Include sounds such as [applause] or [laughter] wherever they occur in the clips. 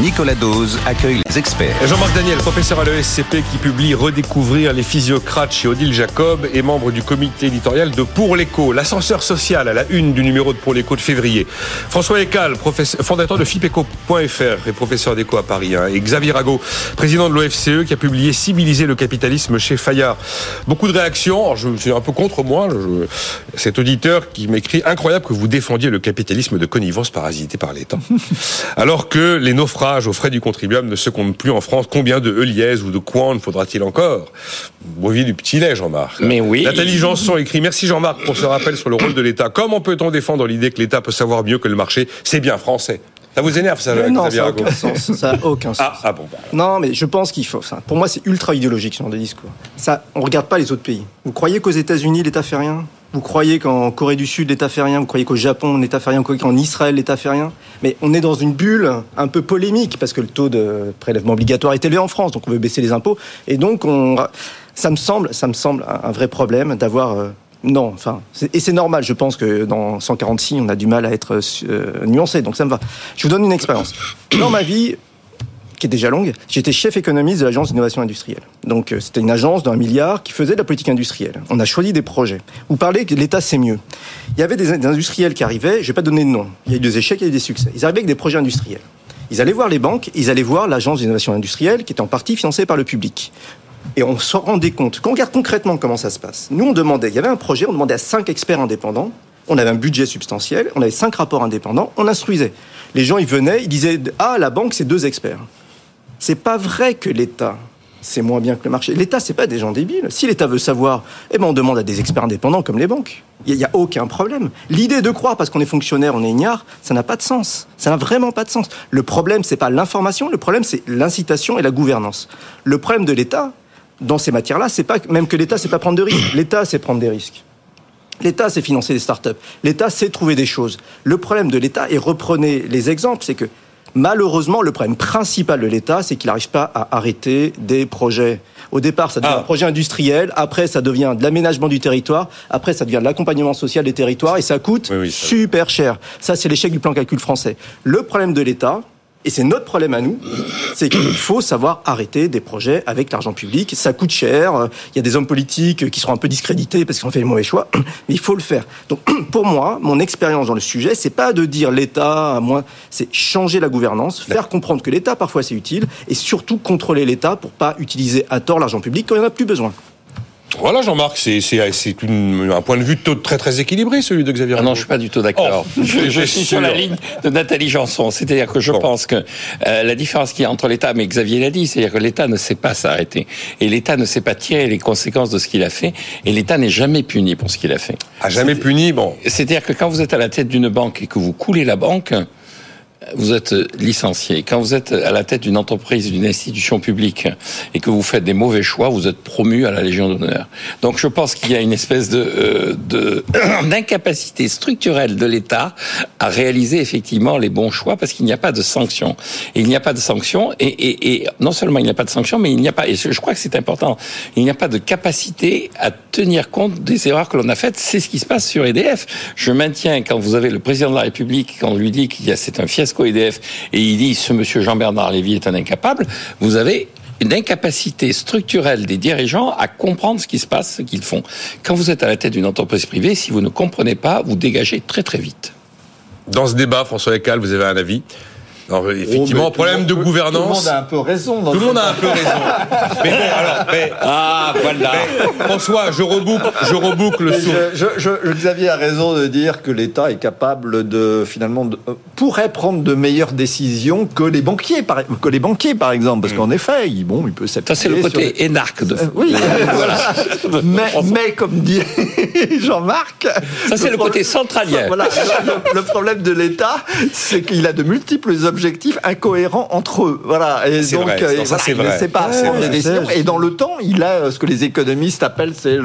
Nicolas Dose accueille les experts. Jean-Marc Daniel, professeur à l'ESCP qui publie Redécouvrir les physiocrates chez Odile Jacob et membre du comité éditorial de Pour l'écho, l'ascenseur social à la une du numéro de Pour l'écho de février. François Ecal, fondateur de FIPECO.fr et professeur d'éco à Paris. Hein, et Xavier Rago, président de l'OFCE qui a publié Civiliser le capitalisme chez Fayard. Beaucoup de réactions. je suis un peu contre moi. cet auditeur qui m'écrit incroyable que vous défendiez le capitalisme de connivence parasité par l'État. Alors que les naufrages aux frais du contribuable ne se compte plus en France. Combien de Eliès ou de Quan faudra-t-il encore? Bovis du petit lait, Jean-Marc. Mais oui. Nathalie Janson écrit Merci Jean-Marc pour ce rappel sur le rôle de l'État. Comment peut-on défendre l'idée que l'État peut savoir mieux que le marché? C'est bien français. Ça vous énerve, ça, Non, ça n'a aucun sens. Ça aucun ah, sens. Ah, bon, bah. Non, mais je pense qu'il faut. Ça. Pour moi, c'est ultra idéologique, ce genre de discours. Ça, on regarde pas les autres pays. Vous croyez qu'aux États-Unis, l'État fait rien? Vous croyez qu'en Corée du Sud, l'État fait rien? Vous croyez qu'au Japon, l'État fait rien? Vous croyez qu'en Israël, l'État fait rien? Mais on est dans une bulle un peu polémique parce que le taux de prélèvement obligatoire est élevé en France, donc on veut baisser les impôts. Et donc, on, ça me semble, ça me semble un vrai problème d'avoir euh, non, enfin, et c'est normal. Je pense que dans 146, on a du mal à être euh, nuancé, donc ça me va. Je vous donne une expérience. Dans ma vie, qui est déjà longue, j'étais chef économiste de l'agence d'innovation industrielle. Donc euh, c'était une agence d'un milliard qui faisait de la politique industrielle. On a choisi des projets. Vous parlez que l'État c'est mieux. Il y avait des, industriels qui arrivaient, je vais pas donner de nom. Il y a eu des échecs, il y a eu des succès. Ils arrivaient avec des projets industriels. Ils allaient voir les banques, ils allaient voir l'agence d'innovation industrielle qui était en partie financée par le public. Et on se rendait compte. Quand on regarde concrètement comment ça se passe, nous on demandait, il y avait un projet, on demandait à cinq experts indépendants on avait un budget substantiel, on avait cinq rapports indépendants, on instruisait. Les gens, ils venaient, ils disaient Ah, la banque, c'est deux experts. C'est pas vrai que l'État c'est moins bien que le marché. L'État, c'est pas des gens débiles. Si l'État veut savoir, eh ben on demande à des experts indépendants comme les banques. Il n'y a, aucun problème. L'idée de croire parce qu'on est fonctionnaire, on est ignare, ça n'a pas de sens. Ça n'a vraiment pas de sens. Le problème, c'est pas l'information, le problème, c'est l'incitation et la gouvernance. Le problème de l'État, dans ces matières-là, c'est pas même que l'État, c'est pas prendre de risques. L'État, c'est prendre des risques. L'État, c'est financer des startups. L'État, c'est trouver des choses. Le problème de l'État, et reprenez les exemples, c'est que Malheureusement, le problème principal de l'État, c'est qu'il n'arrive pas à arrêter des projets. Au départ, ça devient ah. un projet industriel, après ça devient de l'aménagement du territoire, après ça devient de l'accompagnement social des territoires, et ça coûte super cher. Ça, c'est l'échec du plan calcul français. Le problème de l'État, et c'est notre problème à nous, c'est qu'il faut savoir arrêter des projets avec l'argent public. Ça coûte cher. Il y a des hommes politiques qui seront un peu discrédités parce qu'ils ont fait le mauvais choix, [coughs] mais il faut le faire. Donc, [coughs] pour moi, mon expérience dans le sujet, c'est pas de dire l'État, moi, c'est changer la gouvernance, faire comprendre que l'État parfois c'est utile, et surtout contrôler l'État pour pas utiliser à tort l'argent public quand il n'y en a plus besoin. Voilà, Jean-Marc, c'est un point de vue très très équilibré, celui de Xavier. Ah non, je suis pas du tout d'accord. Oh, je, suis sur la ligne de Nathalie Janson. C'est-à-dire que je pense que euh, la différence qu'il y a entre l'État, mais Xavier l'a dit, c'est-à-dire que l'État ne sait pas s'arrêter. Et l'État ne sait pas tirer les conséquences de ce qu'il a fait. Et l'État n'est jamais puni pour ce qu'il a fait. A jamais puni, bon. C'est-à-dire que quand vous êtes à la tête d'une banque et que vous coulez la banque, vous êtes licencié. Quand vous êtes à la tête d'une entreprise, d'une institution publique, et que vous faites des mauvais choix, vous êtes promu à la Légion d'honneur. Donc je pense qu'il y a une espèce de euh, [coughs] d'incapacité structurelle de l'État à réaliser effectivement les bons choix parce qu'il n'y a pas de sanctions. Et il n'y a pas de sanctions, et, non seulement il n'y a pas de sanctions, mais il n'y a pas, et je crois que c'est important, il n'y a pas de capacité à tenir compte des erreurs que l'on a faites. C'est ce qui se passe sur EDF. Je maintiens quand vous avez le président de la République, quand on lui dit qu'il y a c'est un fiasco EDF et il dit ce monsieur Jean-Bernard Lévy est un incapable, vous avez une incapacité structurelle des dirigeants à comprendre ce qui se passe, ce qu'ils font. Quand vous êtes à la tête d'une entreprise privée, si vous ne comprenez pas, vous dégagez très très vite. Dans ce débat, François Lecal, vous avez un avis? Alors, effectivement, oh, problème de gouvernance. Tout le monde a un peu raison. tout le monde a un peu raison. [laughs] mais bon, alors, mais, ah, voilà. François, je reboucle, je reboucle sur. Je, je, Xavier a raison de dire que l'État est capable de, finalement, euh, pourrait prendre de meilleures décisions que les banquiers, par, que les banquiers, par exemple. Parce mm. qu'en effet, il, bon, il peut Ça, c'est le côté énarque de. Euh, oui, [laughs] voilà. mais, mais, comme dit [laughs] Jean-Marc. Ça, c'est le, côté centralien. Voilà. Le, le problème de l'État, c'est qu'il a de multiples objectifs objectifs incohérents entre eux. Voilà. Et donc, vrai. euh, Non, ça, voilà, c'est il ne vrai. pas Ouais, décisions. Et dans le temps, il a euh, ce que les économistes appellent c'est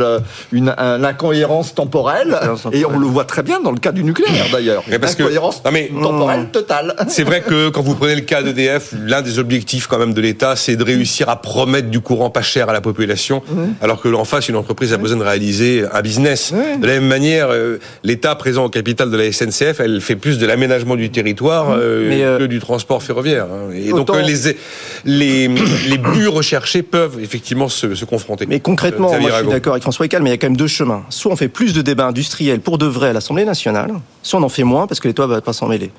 une un- l'incohérence temporelle. Et on le voit très bien dans le cas du nucléaire d'ailleurs. Parce que- L'incohérence Non, mais- temporelle totale. C'est vrai que quand vous prenez le cas d'EDF, l'un des objectifs quand même de l'État, c'est de réussir à promettre du courant pas cher à la population, alors que en face, une entreprise a besoin de réaliser un business. Ouais. De la même manière, euh, l'État présent au capital de la SNCF, elle fait plus de l'aménagement du territoire euh, Mais, euh, que du transport ferroviaire. hein. Et donc autant- euh, les, les, [coughs] les buts recherchés peuvent effectivement se, se confronter. Mais concrètement, moi je suis d'accord avec François Ecal, mais il y a quand même deux chemins. Soit on fait plus de débats industriels pour de vrai à l'Assemblée nationale, soit on en fait moins parce que l'État va pas s'en mêler.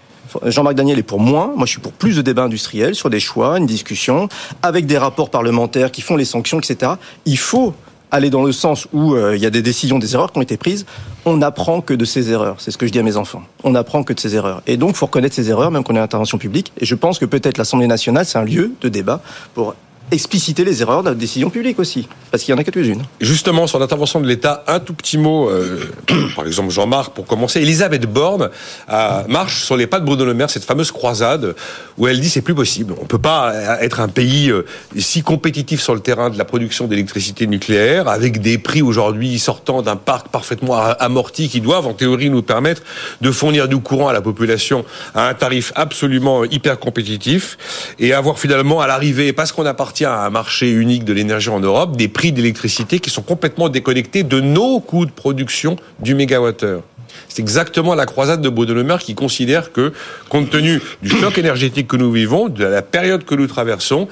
Jean-Marc Daniel est pour moins, moi je suis pour plus de débats industriels sur des choix, une discussion, avec des rapports parlementaires qui font les sanctions, etc. Il faut aller dans le sens où euh, il y a des décisions, des erreurs qui ont été prises. On n'apprend que de ces erreurs. C'est ce que je dis à mes enfants. On n'apprend que de ces erreurs. Et donc, faut reconnaître ces erreurs, même qu'on est en intervention publique. Et je pense que peut-être l'Assemblée nationale, c'est un lieu de débat pour expliciter les erreurs de la décision publique aussi. Parce qu'il y en a quelques-unes. Justement, sur l'intervention de l'État, un tout petit mot, euh, [clears throat] par exemple Jean-Marc, pour commencer. Elisabeth Borne euh, marche sur les pas de Bruno Le Maire, cette fameuse croisade, où elle dit c'est plus possible. On peut pas euh, être un pays si compétitif sur le terrain de la production d'électricité nucléaire, avec des prix aujourd'hui sortant d'un parc parfaitement a- amorti, qui doivent en théorie nous permettre de fournir du courant à la population à un tarif absolument hyper compétitif, et avoir finalement à l'arrivée, parce qu'on à un marché unique de l'énergie en Europe, des prix d'électricité qui sont complètement déconnectés de nos coûts de production du mégawattheure. C'est exactement la croisade de Le Maire qui considère que, compte tenu du choc énergétique que nous vivons, de la période que nous traversons,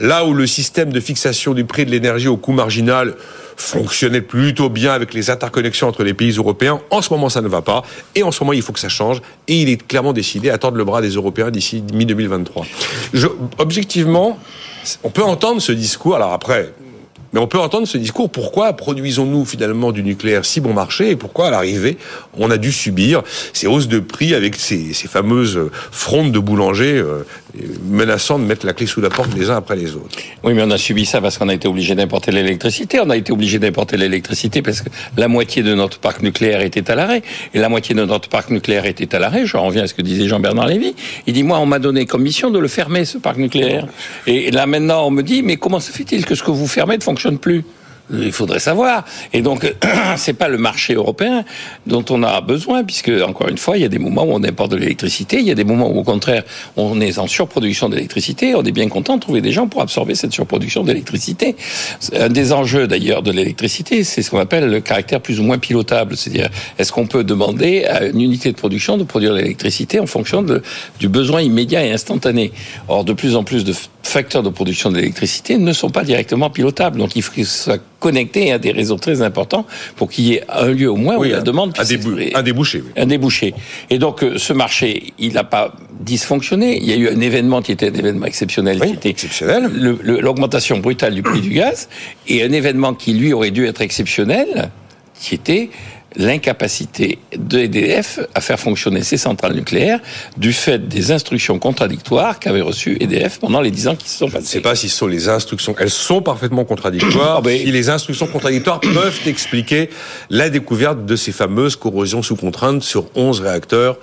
là où le système de fixation du prix de l'énergie au coût marginal fonctionnait plutôt bien avec les interconnexions entre les pays européens, en ce moment ça ne va pas, et en ce moment il faut que ça change, et il est clairement décidé à tordre le bras des Européens d'ici mi-2023. Je- Objectivement, on peut entendre ce discours, alors après, mais on peut entendre ce discours. Pourquoi produisons-nous finalement du nucléaire si bon marché et pourquoi à l'arrivée on a dû subir ces hausses de prix avec ces, fameuses frondes de boulangers euh, menaçant de mettre la clé sous la porte les uns après les autres? Oui, mais on a subi ça parce qu'on a été obligé d'importer l'électricité. On a été obligé d'importer l'électricité parce que la moitié de notre parc nucléaire était à l'arrêt. Et la moitié de notre parc nucléaire était à l'arrêt. Je reviens à ce que disait Jean-Bernard Lévy. Il dit, moi, on m'a donné comme mission de le fermer, ce parc nucléaire. Et là, maintenant, on me dit, mais comment se fait-il que ce que vous fermez ne fonctionne plus il faudrait savoir. Et donc, [clears throat] c'est pas le marché européen dont on a besoin, puisque encore une fois, il y a des moments où on importe de l'électricité, il y a des moments où au contraire, on est en surproduction d'électricité. On est bien content de trouver des gens pour absorber cette surproduction d'électricité. Un des enjeux d'ailleurs de l'électricité, c'est ce qu'on appelle le caractère plus ou moins pilotable, c'est-à-dire est-ce qu'on peut demander à une unité de production de produire l'électricité en fonction de, du besoin immédiat et instantané? Or, de plus en plus de facteurs de production d'électricité ne sont pas directement pilotables, donc il faut qu'ils soient connectés à des réseaux très importants pour qu'il y ait un lieu au moins où la demande un, puisse débou- s'exprimer. un débouché. oui. Un débouché. Et donc, euh, ce marché, il n'a pas dysfonctionné. Il y a eu un événement qui était un événement exceptionnel, Oui, qui était exceptionnel. l'augmentation brutale du prix du gaz, et un événement qui, lui, aurait dû être exceptionnel, qui était l'incapacité de EDF à faire fonctionner ses centrales nucléaires du fait des instructions contradictoires qu'avait reçues EDF pendant les dix ans qui se sont Je ne passés. sais pas si ce sont les instructions. Elles sont parfaitement contradictoires. Ah ben- Si les instructions contradictoires peuvent expliquer la découverte de ces fameuses corrosions sous contrainte sur 11 réacteurs.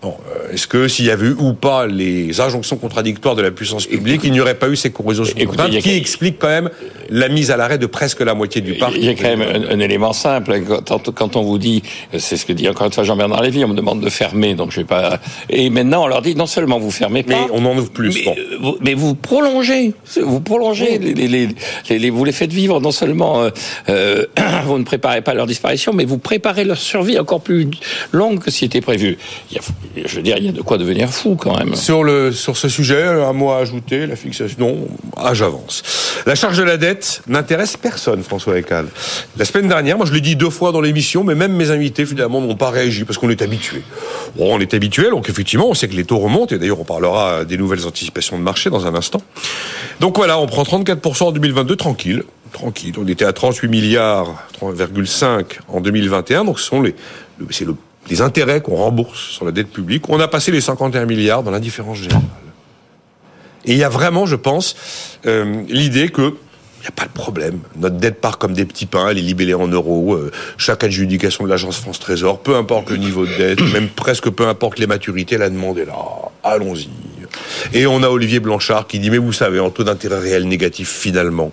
Bon, euh, Est-ce que s'il y avait eu ou pas les injonctions contradictoires de la puissance publique, il n'y aurait pas eu ces corrosions contrainte a qui expliquent quand même la mise à l'arrêt de presque la moitié du parc Il y a quand même un, un élément simple. Quand, quand on vous dit, c'est ce que dit encore une fois Jean-Bernard Lévy, on me demande de fermer, donc je vais pas. Et maintenant, on leur dit non seulement vous fermez pas, Mais on en ouvre plus. mais, Bon. euh, vous, mais vous prolongez, vous prolongez, les, les, les, les- les- vous les faites vivre. Non seulement euh, euh, [clears throat] vous ne préparez pas leur disparition, mais vous préparez leur survie encore plus longue que ce qui était prévu. Il y a, je veux dire, il y a de quoi devenir fou quand même. Sur, le, sur ce sujet, un mot à ajouter, la fixation. Non, ah, j'avance. La charge de la dette n'intéresse personne, François Ecal. La semaine dernière, moi je l'ai dit deux fois dans l'émission, mais même mes invités finalement n'ont pas réagi parce qu'on est habitué. On est habitué, donc effectivement, on sait que les taux remontent, et d'ailleurs on parlera des nouvelles anticipations de marché dans un instant. Donc voilà, on prend 34% en 2022, tranquille. Tranquille. On était à 38 milliards, 3,5 en 2021, donc ce sont les, les intérêts qu'on rembourse sur la dette publique. On a passé les 51 milliards dans l'indifférence générale. Et il y a vraiment, je pense, euh, l'idée que il n'y a pas de problème. Notre dette part comme des petits pains, elle est libellée en euros. euh, chaque adjudication de l'agence France Trésor, peu importe le niveau de dette, [coughs] même presque peu importe les maturités, la demande est là. Allons-y. Et on a Olivier Blanchard qui dit, mais vous savez, en taux d'intérêt réel négatif, finalement,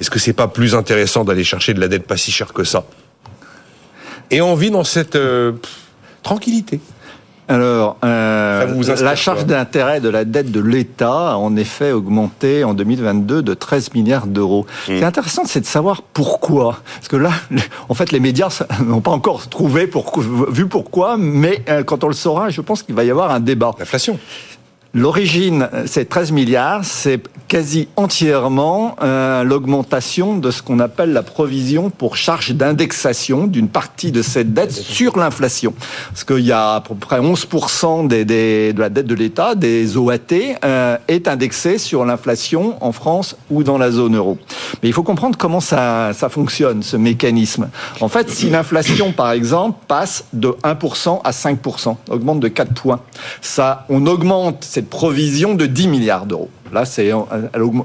est-ce que c'est pas plus intéressant d'aller chercher de la dette pas si chère que ça? Et on vit dans cette euh, tranquillité. Alors, euh, la charge d'intérêt de la dette de l'État a en effet augmenté en 2022 de 13 milliards d'euros. Ce qui est intéressant, c'est de savoir pourquoi. Parce que là, en fait, les médias [laughs] n'ont pas encore trouvé, pour, vu pourquoi, mais euh, quand on le saura, je pense qu'il va y avoir un débat. L'inflation. L'origine, c'est 13 milliards, c'est quasi entièrement euh, l'augmentation de ce qu'on appelle la provision pour charge d'indexation d'une partie de cette dette sur l'inflation. Parce qu'il y a à peu près 11% des, des, de la dette de l'État, des OAT, euh, est indexée sur l'inflation en France ou dans la zone euro. Mais il faut comprendre comment ça, ça fonctionne, ce mécanisme. En fait, si l'inflation, par exemple, passe de 1% à 5%, augmente de 4 points, ça, on augmente cette provision de 10 milliards d'euros. Là,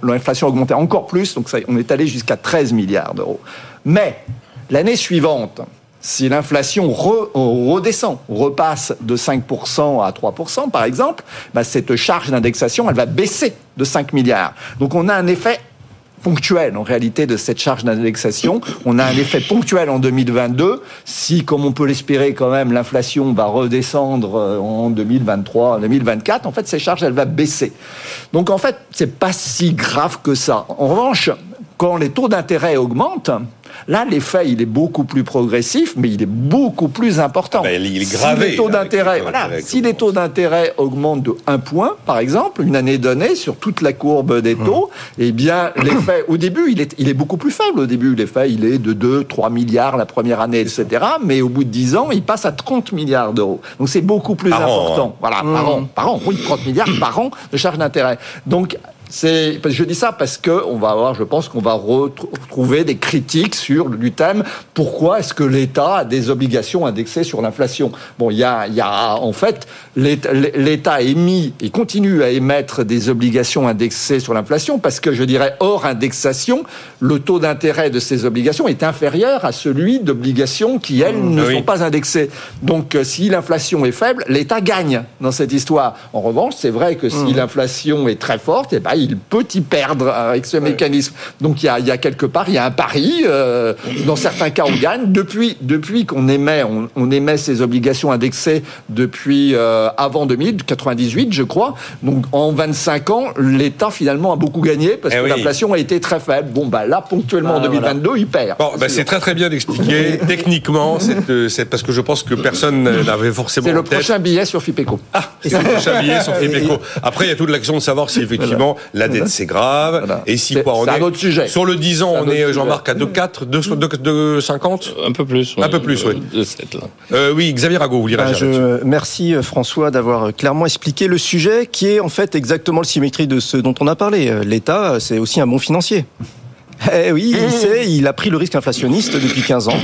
l'inflation a augmenté encore plus, donc on est allé jusqu'à 13 milliards d'euros. Mais l'année suivante, si l'inflation redescend, repasse de 5% à 3%, par exemple, bah, cette charge d'indexation, elle va baisser de 5 milliards. Donc on a un effet ponctuel en réalité de cette charge d'indexation. On a un effet ponctuel en 2022. Si, comme on peut l'espérer quand même, l'inflation va redescendre euh, en 2023, en 2024, en fait, ces charges, elles vont baisser. Donc en fait, c'est pas si grave que ça. En revanche, quand les taux d'intérêt augmentent, Là, l'effet, il est beaucoup plus progressif, mais il est beaucoup plus important. Ah ben, il est gravé. Si les taux d'intérêt, si les taux d'intérêt augmentent de 1 point, par exemple, une année donnée sur toute la courbe des taux, hum. eh bien, [coughs] l'effet, au début, il est, il est beaucoup plus faible. Au début, l'effet, il est de 2, 3 milliards la première année, etc. Mais au bout de 10 ans, il passe à 30 milliards d'euros. Donc, c'est beaucoup plus important. Hein. Voilà, par an. Par an. Oui, 30 milliards par an de charge d'intérêt. Donc, c'est, je dis ça parce que on va avoir, je pense qu'on va retrouver des critiques sur du thème pourquoi est-ce que l'État a des obligations indexées sur l'inflation? Bon, il y a, il y a en fait l'État a émis et continue à émettre des obligations indexées sur l'inflation parce que je dirais hors indexation, le taux d'intérêt de ces obligations est inférieur à celui d'obligations qui elles mmh, ne sont pas indexées. Donc, euh, si l'inflation est faible, l'État gagne dans cette histoire. En revanche, c'est vrai que si mmh. l'inflation est très forte, et eh ben, il peut y perdre avec ce mécanisme. Donc il y a, il y a quelque part, il y a un pari. Euh, dans certains cas, on gagne. Depuis, depuis qu'on émet, on, émet ces obligations indexées depuis euh, avant 2000, 98, je crois. Donc en 25 ans, l'État finalement a beaucoup gagné parce eh que l'inflation a été très faible. Bon, bah là, ponctuellement en 2022, ah, il perd. Bon, bah, c'est très très bien expliqué [laughs] techniquement. Euh, c'est parce que je pense que personne n'avait forcément. C'est le prochain billet sur Fipeco. Ah, c'est le prochain billet sur [laughs] Fipeco. Après, il y a toute l'action de savoir si effectivement la dette c'est grave. Et si quoi, on est, un autre sujet. Sur le 10 ans, on est, Jean-Marc, à 2,4, 2,50 Un peu plus. Un peu plus, oui. Euh, oui, Xavier Rago, vous lirez bah, je... Merci euh, François d'avoir clairement expliqué le sujet qui est en fait exactement le symétrie de ce dont on a parlé. Euh, L'État, c'est aussi un bon financier. Eh oui, il sait, il a pris le risque inflationniste depuis 15 ans.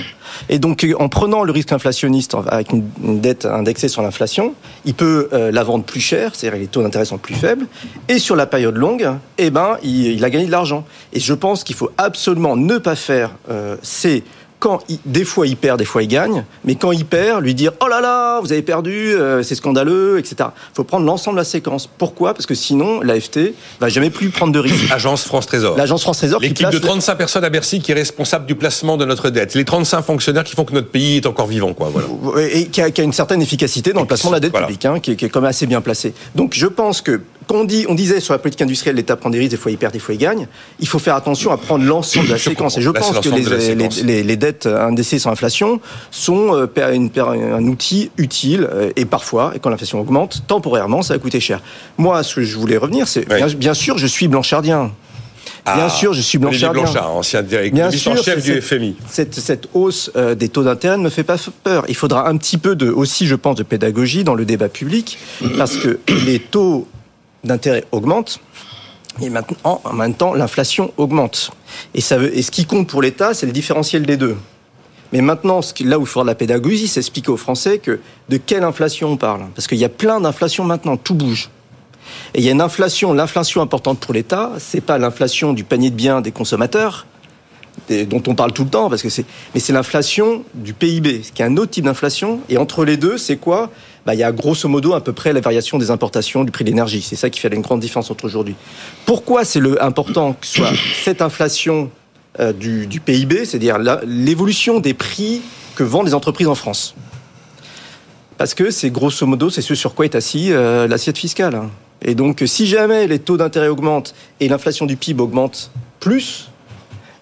Et donc, en prenant le risque inflationniste avec une dette indexée sur l'inflation, il peut euh, la vendre plus cher, c'est-à-dire les taux d'intérêt sont plus faibles. Et sur la période longue, eh ben, il, a gagné de l'argent. Et je pense qu'il faut absolument ne pas faire euh, ces quand des fois il perd, des fois il gagne, mais quand il perd, lui dire oh là là, vous avez perdu, euh, c'est scandaleux, etc. Il faut prendre l'ensemble de la séquence. Pourquoi? Parce que sinon, l'AFT va jamais plus prendre de risques. Agence France Trésor. L'agence France Trésor. L'équipe de 35 personnes à Bercy qui est responsable du placement de notre dette. Les 35 fonctionnaires qui font que notre pays est encore vivant, quoi. Voilà. Et qui a, une certaine efficacité dans le placement de la dette publique, hein, qui, est, qui est quand même assez bien placé. Donc je pense que quand on, dit, on disait sur la politique industrielle, l'État prend des risques, des fois il perd, des fois il gagne, il faut faire attention à prendre l'ensemble de la [coughs] séquence. Et je pense que les, dettes indexées sans inflation sont euh, un outil utile euh, et parfois, et quand l'inflation augmente, temporairement, ça va coûter cher. Moi, ce que je voulais revenir, c'est bien, sûr, je suis blanchardien. Bien ah, sûr, je suis blanchardien. Blanchard, ancien directeur, chef du FMI. Cette, cette hausse euh, des taux d'intérêt ne me fait pas peur. Il faudra un petit peu de, aussi, je pense, de pédagogie dans le débat public, parce que les taux d'intérêt augmente. Et maintenant, en même temps, l'inflation augmente. Et, ça et ce qui compte pour l'État, c'est le différentiel des deux. Mais maintenant, là où il faut de la pédagogie, c'est expliquer aux Français que de quelle inflation on parle. Parce qu'il y a plein d'inflations maintenant, tout bouge. Et il y a une inflation, l'inflation importante pour l'État, c'est pas l'inflation du panier de biens des consommateurs, dont on parle tout le temps, parce que c'est, mais c'est l'inflation du PIB, ce qui est un autre type d'inflation. Et entre les deux, c'est quoi? Bah, Il y a grosso modo à peu près la variation des importations du prix de l'énergie. C'est ça qui fait une grande différence entre aujourd'hui. Pourquoi c'est le important que soit [coughs] cette inflation euh, du, du PIB, c'est-à-dire l'évolution des prix que vendent les entreprises en France? Parce que c'est grosso modo, c'est ce sur quoi est assis euh, l'assiette fiscale. hein. Et donc, si jamais les taux d'intérêt augmentent et l'inflation du PIB augmente plus,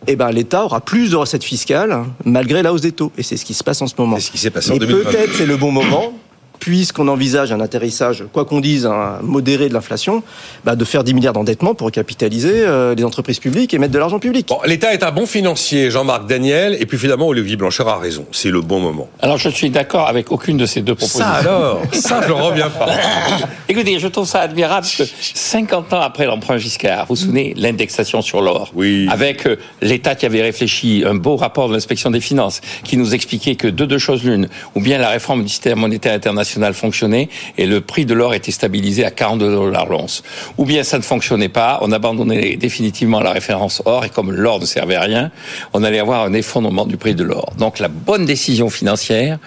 eh ben, l'État aura plus de recettes fiscales hein, malgré la hausse des taux. Et c'est ce qui se passe en ce moment. C'est ce qui s'est passé en Et 2020. peut-être c'est le bon moment, puisqu'on envisage un atterrissage, quoi qu'on dise, un modéré de l'inflation, bah, de faire 10 milliards d'endettement pour capitaliser euh, les entreprises publiques et mettre de l'argent public. Bon, L'État est un bon financier, Jean-Marc Daniel, et puis finalement Olivier Blanchard a raison. C'est le bon moment. Alors je suis d'accord avec aucune de ces deux propositions. Ça alors, ça je reviens pas. [laughs] Écoutez, je trouve ça admirable que 50 ans après l'emprunt Giscard, vous vous souvenez, l'indexation sur l'or, Oui. avec euh, l'État qui avait réfléchi, un beau rapport de l'inspection des finances, qui nous expliquait que de deux choses l'une, ou bien la réforme du système monétaire international fonctionnait et le prix de l'or était stabilisé à 42 dollars l'once, ou bien ça ne fonctionnait pas, on abandonnait définitivement la référence or et comme l'or ne servait à rien, on allait avoir un effondrement du prix de l'or. Donc la bonne décision financière,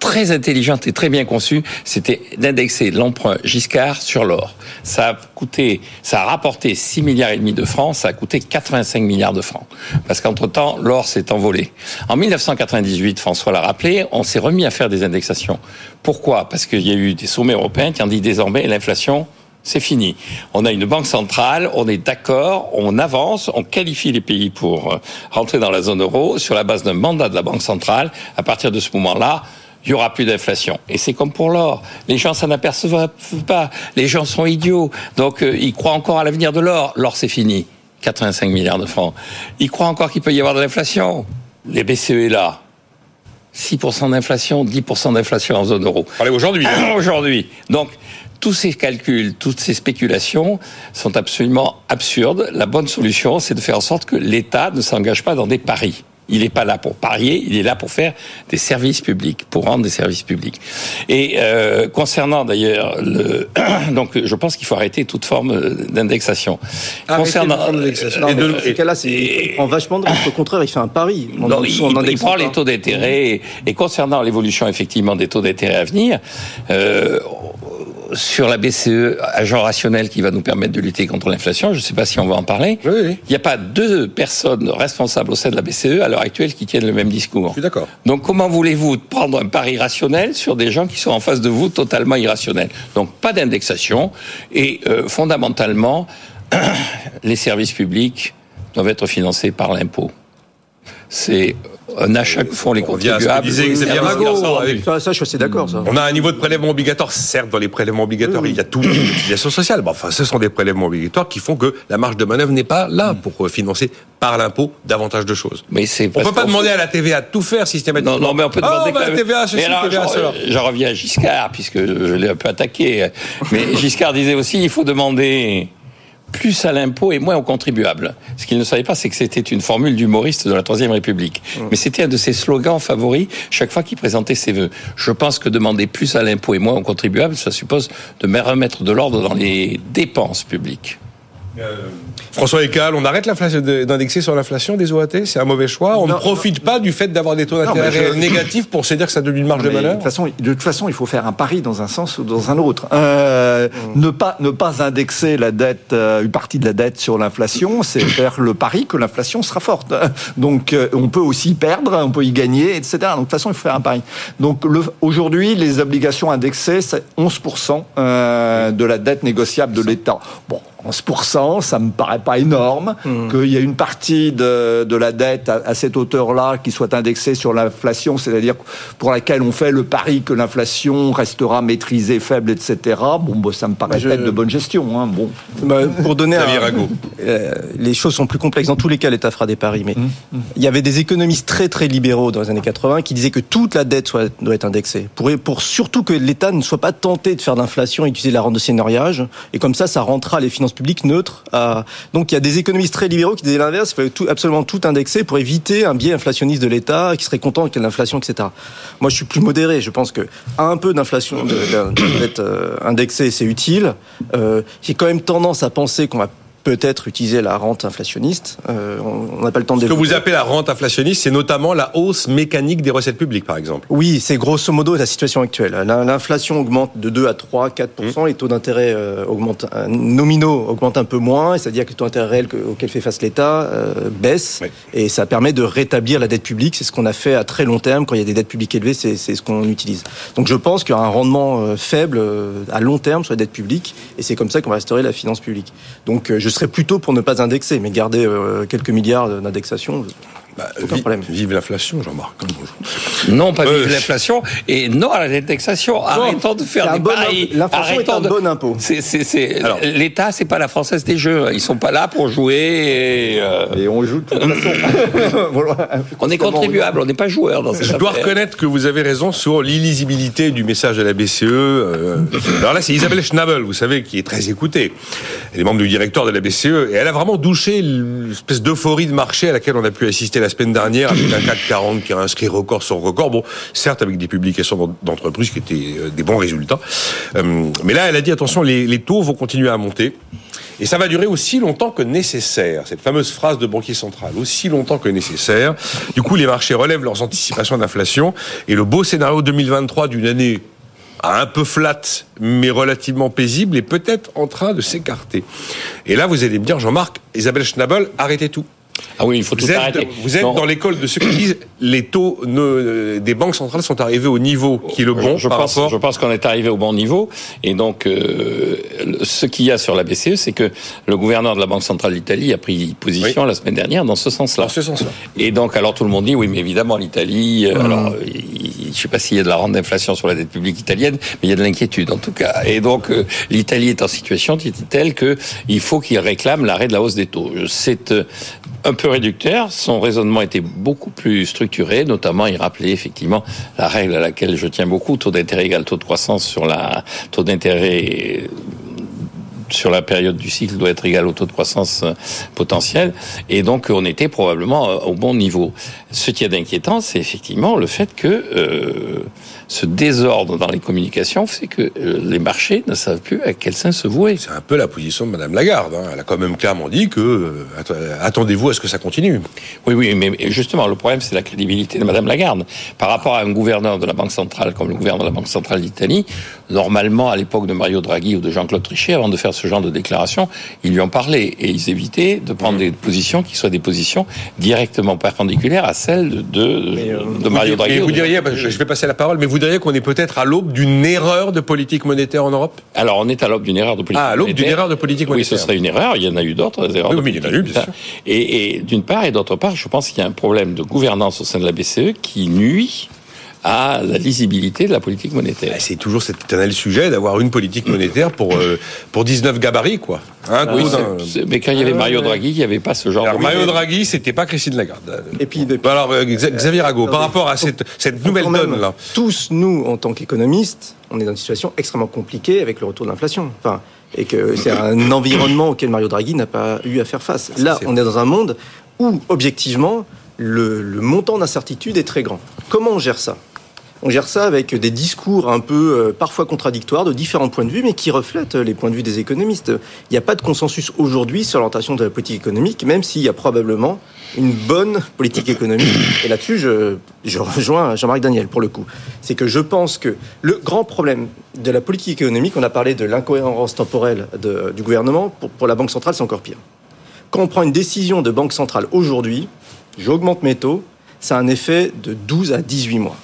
très intelligente et très bien conçue, c'était d'indexer l'emprunt Giscard sur l'or. Ça coûté, ça a rapporté 6 milliards et demi de francs, ça a coûté 85 milliards de francs. Parce qu'entre-temps, l'or s'est envolé. En 1998, François l'a rappelé, on s'est remis à faire des indexations. Pourquoi? Parce qu'il y a eu des sommets européens qui ont dit désormais l'inflation c'est fini. On a une banque centrale, on est d'accord, on avance, on qualifie les pays pour euh, rentrer dans la zone euro sur la base d'un mandat de la banque centrale. À partir de ce moment-là, il y aura plus d'inflation. Et c'est comme pour l'or. Les gens s'en aperçoivent pas. Les gens sont idiots. Donc, euh, ils croient encore à l'avenir de l'or. L'or, c'est fini. 85 milliards de francs. Ils croient encore qu'il peut y avoir de l'inflation. Les BCE est là. 6% d'inflation, 10% d'inflation en zone euro. Allez, aujourd'hui. hein. [clears throat] aujourd'hui. Donc, tous ces calculs, toutes ces spéculations sont absolument absurdes. La bonne solution, c'est de faire en sorte que l'État ne s'engage pas dans des paris. Il n'est pas là pour parier, il est là pour faire des services publics, pour rendre des services publics. Et euh, concernant d'ailleurs le, [clears throat] donc je pense qu'il faut arrêter toute forme d'indexation. Concernant Non, mais dans ce cas-là, c'est- il prend vachement de risques. Au contraire, il fait un pari. En non, en il, prend les taux d'intérêt et, et concernant l'évolution effectivement des taux d'intérêt à venir, euh, sur la BCE, agent rationnel qui va nous permettre de lutter contre l'inflation, je ne sais pas si on va en parler. Oui, oui. Il n'y a pas deux personnes responsables au sein de la BCE à l'heure actuelle qui tiennent le même Je discours. suis d'accord. Donc comment voulez-vous prendre un pari rationnel sur des gens qui sont en face de vous totalement irrationnels? Donc pas d'indexation et euh, fondamentalement, [clears throat] les services publics doivent être financés par l'impôt. C'est un achat que font les contribuables. avec- rendu. Ça, ça, je suis assez d'accord. Ça. On a un niveau de prélèvement obligatoire, certes, dans les prélèvements obligatoires, il y a tout l'utilisation sociale. Bon, enfin, ce sont des prélèvements obligatoires qui font que la marge de manœuvre n'est pas là pour euh, financer par l'impôt davantage de choses. Mais c'est On parce peut pas demander fait- à la TVA de tout faire systématiquement. Non, non, mais on peut Ah, demander va que à la TVA, ceci, Mais alors, TVA, j'en- cela. J'en reviens à Giscard, puisque je l'ai un peu attaqué. Mais Giscard disait aussi, il faut demander plus à l'impôt et moins aux contribuables. Ce qu'il ne savait pas, c'est que c'était une formule d'humoriste de la Troisième République. Mais c'était un de ses slogans favoris chaque fois qu'il présentait ses vœux. Je pense que demander plus à l'impôt et moins aux contribuables, ça suppose de me remettre de l'ordre dans les dépenses publiques. François Ecal, on arrête d'indexer sur l'inflation des OAT C'est un mauvais choix. On Non, ne profite pas du fait d'avoir des taux d'intérêt je- négatifs pour se dire que ça donne une marge de Mais de, manœuvre toute façon, de toute façon, il faut faire un pari dans un sens ou dans un autre. Euh, ne, pas, ne pas indexer la dette, euh, une partie de la dette sur l'inflation, c'est faire le pari que l'inflation sera forte. [laughs] Donc, euh, on peut aussi perdre, on peut y gagner, etc. Donc, de toute façon, il faut faire un pari. Donc, le- aujourd'hui, les obligations indexées, c'est 11% euh, de la dette négociable de l'État. Bon, 11%, ça me paraît pas énorme. Qu'il y a une partie de, de la dette à, à cette hauteur-là qui soit indexée sur l'inflation, c'est-à-dire pour laquelle on fait le pari que l'inflation restera maîtrisée, faible, etc. Bon, bah, ça me paraît Je- être de bonne gestion. Hein. Bon. Bah, pour donner un- Rago. Euh, les choses sont plus complexes. Dans tous les cas, l'État fera des paris. Mais Mmh, il y avait des économistes très très libéraux dans les années 80 qui disaient que toute la dette soit, doit être indexée. Pour, pour surtout que l'État ne soit pas tenté de faire de l'inflation et d'utiliser la rente de seigneuriage. Et comme ça, ça rentrera les finances publiques neutres. À... Donc il y a des économistes très libéraux qui disaient l'inverse. Il fallait tout, absolument tout indexer pour éviter un biais inflationniste de l'État qui serait content qu'il y ait de l'inflation, etc. Moi, je suis plus modéré. Je pense que un peu d'inflation, dette euh, indexée, c'est utile. Euh, J'ai quand même tendance à penser qu'on va peut-être utiliser la rente inflationniste. Euh, on n'a pas le temps de Ce que vous appelez la rente inflationniste, c'est notamment la hausse mécanique des recettes publiques, par exemple. Oui, c'est grosso modo la situation actuelle. La- L'inflation augmente de 2 à 3, 4 les taux d'intérêt euh, augmentent, euh, nominaux augmentent un peu moins, c'est-à-dire que le taux d'intérêt réel que- auquel fait face l'État euh, baisse, Oui. et ça permet de rétablir la dette publique. C'est ce qu'on a fait à très long terme. Quand il y a des dettes publiques élevées, c'est ce qu'on utilise. Donc je pense qu'il y aura un rendement faible à long terme sur les dettes publiques, et c'est comme ça qu'on va restaurer la finance publique. Donc je serais plutôt pour ne pas indexer, mais garder euh, quelques milliards d'indexation. Bah, Aucun vi- problème. Vive l'inflation, Jean-Marc. Non, pas Euh, vive l'inflation et non à la indexation. Arrêtons de faire des bon paris. l'inflation est un de- bon impôt. L'État, c'est pas la française des jeux. Ils sont pas là pour jouer. Et, euh, Et on joue de toute façon. On est contribuable, on n'est pas joueur dans cette Je dois affaire. reconnaître que vous avez raison sur l'illisibilité du message de la BCE. euh. Alors là, c'est Isabelle Schnabel, vous savez, qui est très écoutée. Elle est membre du directeur de la BCE et elle a vraiment douché l'espèce d'euphorie de marché à laquelle on a pu assister la semaine dernière avec un CAC 40 qui a inscrit record sur record. Bon, certes avec des publications d'entreprises qui étaient euh, des bons résultats. Euh, Mais là, elle a dit attention, les, les taux vont continuer à monter. Et ça va durer aussi longtemps que nécessaire. Cette fameuse phrase de banquier central, aussi longtemps que nécessaire. Du coup, les marchés relèvent leurs anticipations d'inflation. Et le beau scénario 2023 d'une année un peu flat, mais relativement paisible, est peut-être en train de s'écarter. Et là, vous allez me dire, Jean-Marc, Isabelle Schnabel, arrêtez tout. Ah oui, il faut tout Vous êtes, arrêter. vous êtes Non. dans l'école de ceux qui disent [clears throat] les taux ne- des banques centrales sont arrivés au niveau qui est le bon je par pense, rapport. je pense qu'on est arrivé au bon niveau. Et donc, euh, ce qu'il y a sur la BCE, c'est que le gouverneur de la Banque centrale d'Italie a pris position la semaine dernière dans ce sens-là. Dans ce sens-là. Et donc, alors tout le monde dit, oui, mais évidemment, l'Italie, euh, alors, il- je ne sais pas s'il y a de la rente d'inflation sur la dette publique italienne, mais il y a de l'inquiétude en tout cas. Et donc, euh, l'Italie est en situation telle que il faut qu'il réclame l'arrêt de la hausse des taux. C'est euh, un peu réducteur. Son raisonnement était beaucoup plus structuré. Notamment, il rappelait effectivement la règle à laquelle je tiens beaucoup taux d'intérêt égal taux de croissance sur la taux d'intérêt sur la période du cycle doit être égal au taux de croissance euh, potentiel. Et donc, on était probablement euh, au bon niveau. Ce qui est d'inquiétant, c'est effectivement le fait que euh, ce désordre dans les communications fait que euh, les marchés ne savent plus à quel sein se vouer. C'est un peu la position de Madame Lagarde. hein. Elle a quand même clairement dit que euh, att- attendez-vous à ce que ça continue. Oui, oui, mais justement, le problème, c'est la crédibilité de Madame Lagarde. Par rapport à un gouverneur de la Banque centrale comme le gouverneur de la Banque centrale d'Italie, normalement, à l'époque de Mario Draghi ou de Jean-Claude Trichet, avant de faire ce genre de déclaration, ils lui en parlaient et ils évitaient de prendre des positions qui soient des positions directement perpendiculaires à celles de, de Mario Draghi. Et vous diriez, bah, je vais passer la parole, mais vous diriez qu'on est peut-être à l'aube d'une erreur de politique monétaire en Europe? Alors, on est à l'aube d'une erreur de politique Ah, à l'aube d'une monétaire. erreur de politique Oui, monétaire. ce serait une erreur. Il y en a eu d'autres erreurs. Oui, mais il y en a eu, bien monétaire. Et, et d'une part, et d'autre part, je pense qu'il y a un problème de gouvernance au sein de la BCE qui nuit à la lisibilité de la politique monétaire. Bah, C'est toujours cet éternel sujet d'avoir une politique monétaire pour, euh, pour 19 gabarits, quoi. Hein, Oui, c'est- mais quand il y avait Mario Draghi, il n'y avait pas ce genre Alors, de... Mario Draghi, c'était pas Christine Lagarde. Et puis, alors, euh, Xa- Xavier Rago, par rapport à cette, cette nouvelle donne-là, Tous, nous, en tant qu'économistes, on est dans une situation extrêmement compliquée avec le retour de l'inflation. Enfin, et que c'est [coughs] un environnement auquel Mario Draghi n'a pas eu à faire face. Là, on est dans un monde où, objectivement, le, le montant d'incertitude est très grand. Comment on gère ça? On gère ça avec des discours un peu euh, parfois contradictoires de différents points de vue, mais qui reflètent les points de vue des économistes. Il n'y a pas de consensus aujourd'hui sur l'orientation de la politique économique, même s'il y a probablement une bonne politique économique. Et là-dessus, je, rejoins Jean-Marc Daniel pour le coup. C'est que je pense que le grand problème de la politique économique, on a parlé de l'incohérence temporelle du gouvernement, pour, pour la Banque centrale, c'est encore pire. Quand on prend une décision de Banque centrale aujourd'hui, j'augmente mes taux, ça a un effet de 12 à 18 mois.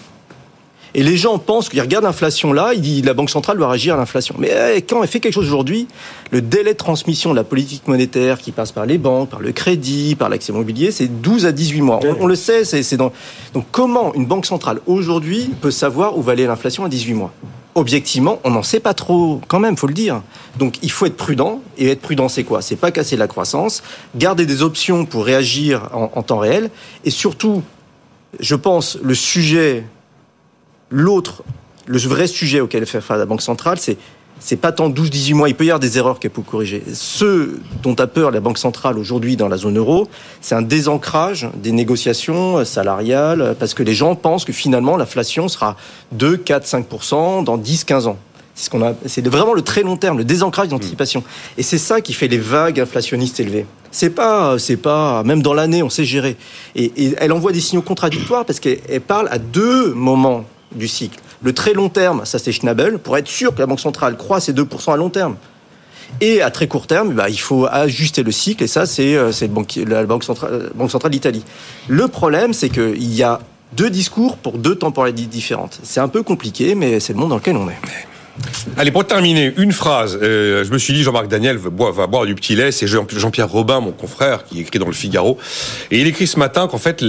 Et les gens pensent qu'ils regardent l'inflation là, ils disent la Banque centrale doit réagir à l'inflation. Mais eh, quand elle fait quelque chose aujourd'hui, le délai de transmission de la politique monétaire qui passe par les banques, par le crédit, par l'accès immobilier, c'est 12 à 18 mois. On, le sait, c'est dans... Donc comment une banque centrale aujourd'hui peut savoir où va aller l'inflation à 18 mois? Objectivement, on n'en sait pas trop quand même, faut le dire. Donc il faut être prudent. Et être prudent, c'est quoi? C'est pas casser la croissance, garder des options pour réagir en temps réel. Et surtout, je pense, le sujet L'autre, le vrai sujet auquel fait face la Banque centrale, c'est c'est pas tant 12-18 mois, il peut y avoir des erreurs qu'elle peut corriger. Ce dont a peur la Banque centrale aujourd'hui dans la zone euro, c'est un désancrage des négociations salariales, parce que les gens pensent que finalement l'inflation sera 2, 4, 5% dans 10, 15 ans. C'est ce qu'on a, c'est vraiment le très long terme, le désancrage d'anticipation. Et c'est ça qui fait les vagues inflationnistes élevées. C'est pas, c'est pas, même dans l'année, on sait gérer. Et, et elle envoie des signaux contradictoires parce qu'elle elle parle à deux moments du cycle. Le très long terme, ça c'est Schnabel, pour être sûr que la Banque centrale croit ses 2% à long terme. Et à très court terme, bah, il faut ajuster le cycle, et ça, c'est euh, la Banque centrale, d'Italie. Le problème, c'est qu'il y a deux discours pour deux temporalités différentes. C'est un peu compliqué, mais c'est le monde dans lequel on est. Allez, pour terminer, une phrase. Euh, je me suis dit, Jean-Marc Daniel va boire, du petit lait. C'est Jean- Jean-Pierre Robin, mon confrère, qui écrit dans le Figaro. Et il écrit ce matin qu'en fait,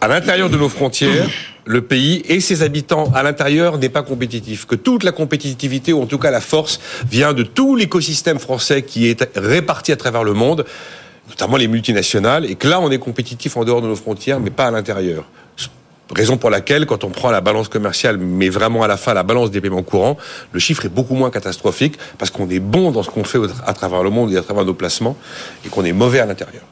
à l'intérieur de nos frontières, le pays et ses habitants à l'intérieur n'est pas compétitif. Que toute la compétitivité, ou en tout cas la force, vient de tout l'écosystème français qui est réparti à travers le monde, notamment les multinationales, et que là, on est compétitif en dehors de nos frontières, mais pas à l'intérieur. Raison pour laquelle, quand on prend la balance commerciale, mais vraiment à la fin la balance des paiements courants, le chiffre est beaucoup moins catastrophique parce qu'on est bon dans ce qu'on fait à travers le monde et à travers nos placements et qu'on est mauvais à l'intérieur.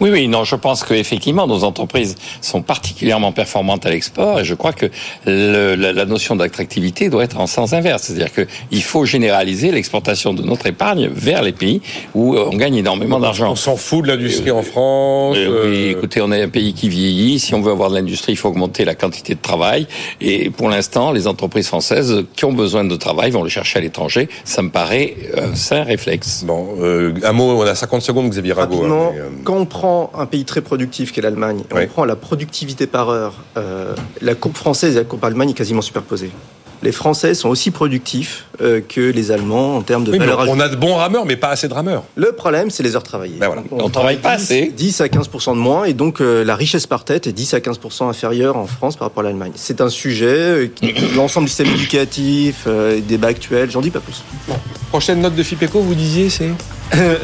Oui, oui, non, je pense qu'effectivement, nos entreprises sont particulièrement performantes à l'export et je crois que le- la, la notion d'attractivité doit être en sens inverse. C'est-à-dire qu'il faut généraliser l'exportation de notre épargne vers les pays où euh, on gagne énormément d'argent. On s'en fout de l'industrie en France. Euh, oui, euh, écoutez, on est un pays qui vieillit. Si on veut avoir de l'industrie, il faut augmenter la quantité de travail. Et pour l'instant, les entreprises françaises qui ont besoin de travail vont le chercher à l'étranger. Ça me paraît un sain réflexe. Bon, euh, un mot, on a 50 secondes, Xavier Rago. Hein, mais, euh, on prend un pays très productif qu'est l'Allemagne, Oui. on prend la productivité par heure, euh, la courbe française et la courbe allemande est quasiment superposée. Les Français sont aussi productifs euh, que les Allemands en termes de oui, valeur on a de bons rameurs, mais pas assez de rameurs. Le problème, c'est les heures travaillées. Ben voilà. On travaille pas 10, assez. 10 à 15 de moins, et donc euh, la richesse par tête est 10 à 15 inférieure en France par rapport à l'Allemagne. C'est un sujet, euh, [coughs] l'ensemble du système éducatif, euh, débat actuel, j'en dis pas plus. Prochaine note de FIPECO, vous disiez, c'est?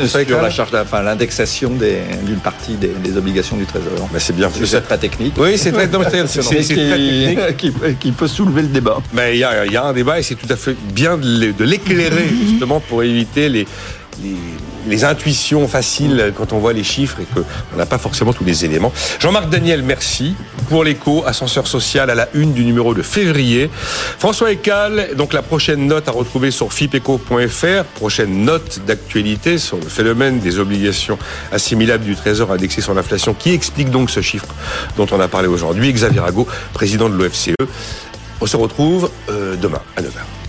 Sur la charge, enfin, l'indexation d'une partie des, des obligations du Trésor. Ben, C'est bien. C'est très technique. Oui, c'est très, mais c'est- [laughs] Mais qui, [laughs] qui- qui peut soulever le débat. Mais il y a, il y a un débat et c'est tout à fait bien de l'é- de l'éclairer [laughs] justement pour éviter les, les, les intuitions faciles quand on voit les chiffres et qu'on n'a pas forcément tous les éléments. Jean-Marc Daniel, merci pour l'écho, ascenseur social à la une du numéro de février. François Ecal, donc la prochaine note à retrouver sur fipeco.fr, prochaine note d'actualité sur le phénomène des obligations assimilables du Trésor indexées sur l'inflation qui explique donc ce chiffre dont on a parlé aujourd'hui? Xavier Rago, président de l'OFCE. On se retrouve euh, demain à 9h.